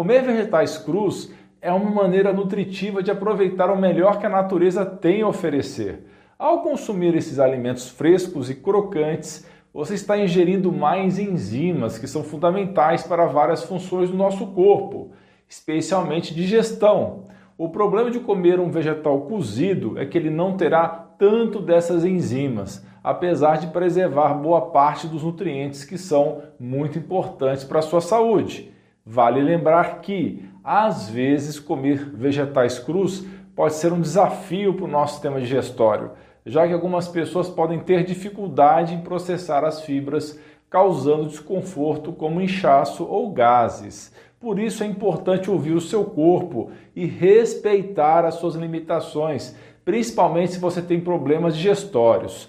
Comer vegetais crus é uma maneira nutritiva de aproveitar o melhor que a natureza tem a oferecer. Ao consumir esses alimentos frescos e crocantes, você está ingerindo mais enzimas que são fundamentais para várias funções do nosso corpo, especialmente digestão. O problema de comer um vegetal cozido é que ele não terá tanto dessas enzimas, apesar de preservar boa parte dos nutrientes que são muito importantes para a sua saúde. Vale lembrar que, às vezes, comer vegetais crus pode ser um desafio para o nosso sistema digestório já que algumas pessoas podem ter dificuldade em processar as fibras, causando desconforto como inchaço ou gases. Por isso é importante ouvir o seu corpo e respeitar as suas limitações, principalmente se você tem problemas digestórios.